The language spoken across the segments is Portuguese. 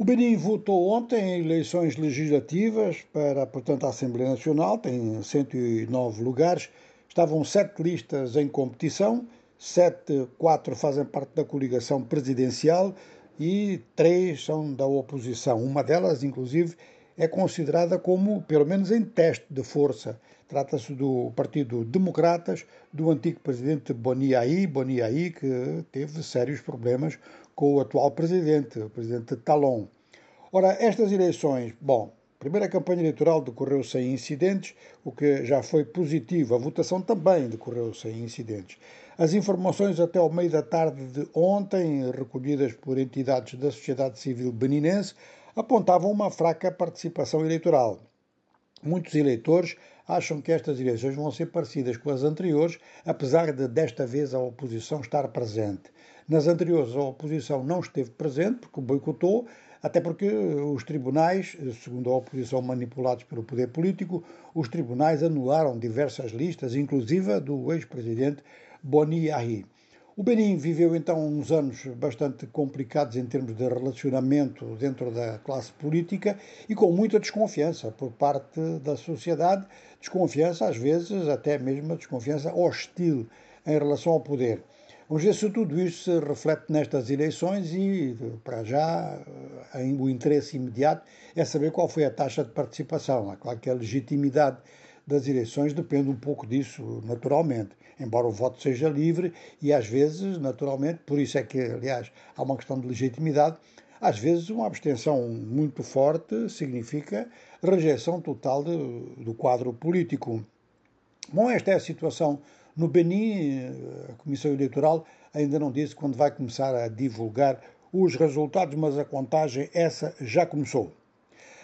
O Benin votou ontem em eleições legislativas para, portanto, a Assembleia Nacional, tem 109 lugares. Estavam sete listas em competição, sete, quatro fazem parte da coligação presidencial e três são da oposição. Uma delas, inclusive, é considerada como, pelo menos em teste de força. Trata-se do Partido Democratas, do antigo presidente Boniai, Boniai, que teve sérios problemas com o atual presidente, o presidente Talon. Ora, estas eleições, bom, a primeira campanha eleitoral decorreu sem incidentes, o que já foi positivo. A votação também decorreu sem incidentes. As informações até ao meio da tarde de ontem, recolhidas por entidades da sociedade civil beninense, apontavam uma fraca participação eleitoral. Muitos eleitores acham que estas eleições vão ser parecidas com as anteriores, apesar de desta vez a oposição estar presente. Nas anteriores a oposição não esteve presente porque boicotou, até porque os tribunais, segundo a oposição manipulados pelo poder político, os tribunais anularam diversas listas, inclusive a do ex-presidente Boni Yahi. O Benin viveu então uns anos bastante complicados em termos de relacionamento dentro da classe política e com muita desconfiança por parte da sociedade, desconfiança às vezes até mesmo desconfiança hostil em relação ao poder. Vamos ver se tudo isto se reflete nestas eleições e, para já, o interesse imediato é saber qual foi a taxa de participação. É claro que a legitimidade das eleições depende um pouco disso, naturalmente, embora o voto seja livre e às vezes, naturalmente, por isso é que, aliás, há uma questão de legitimidade, às vezes uma abstenção muito forte significa rejeição total de, do quadro político. Bom, esta é a situação no Benin. A Comissão Eleitoral ainda não disse quando vai começar a divulgar os resultados, mas a contagem essa já começou.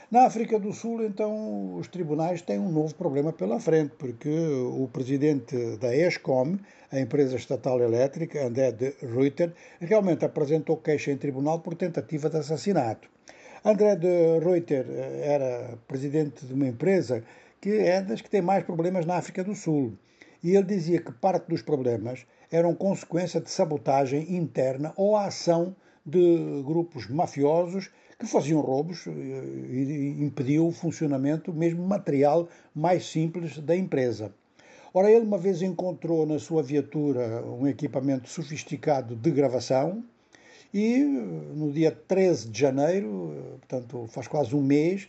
Na África do Sul, então, os tribunais têm um novo problema pela frente, porque o presidente da ESCOM, a empresa estatal elétrica, André de Ruyter, realmente apresentou queixa em tribunal por tentativa de assassinato. André de Ruyter eh, era presidente de uma empresa que é das que tem mais problemas na África do Sul. E ele dizia que parte dos problemas eram consequência de sabotagem interna ou ação de grupos mafiosos que faziam roubos e impediam o funcionamento mesmo material mais simples da empresa. Ora, ele uma vez encontrou na sua viatura um equipamento sofisticado de gravação e no dia 13 de janeiro, portanto faz quase um mês,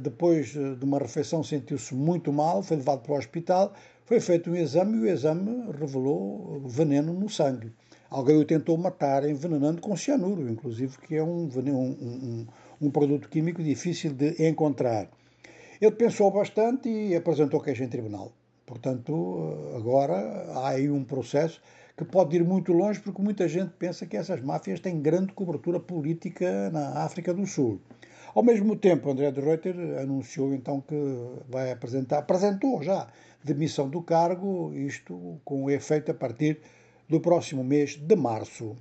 depois de uma refeição sentiu-se muito mal, foi levado para o hospital, foi feito um exame e o exame revelou veneno no sangue. Alguém o tentou matar envenenando com cianuro, inclusive, que é um, um, um, um produto químico difícil de encontrar. Ele pensou bastante e apresentou queixa em tribunal. Portanto, agora há aí um processo que pode ir muito longe, porque muita gente pensa que essas máfias têm grande cobertura política na África do Sul. Ao mesmo tempo, André de Reuter anunciou então que vai apresentar, apresentou já demissão do cargo, isto com efeito a partir do próximo mês de março.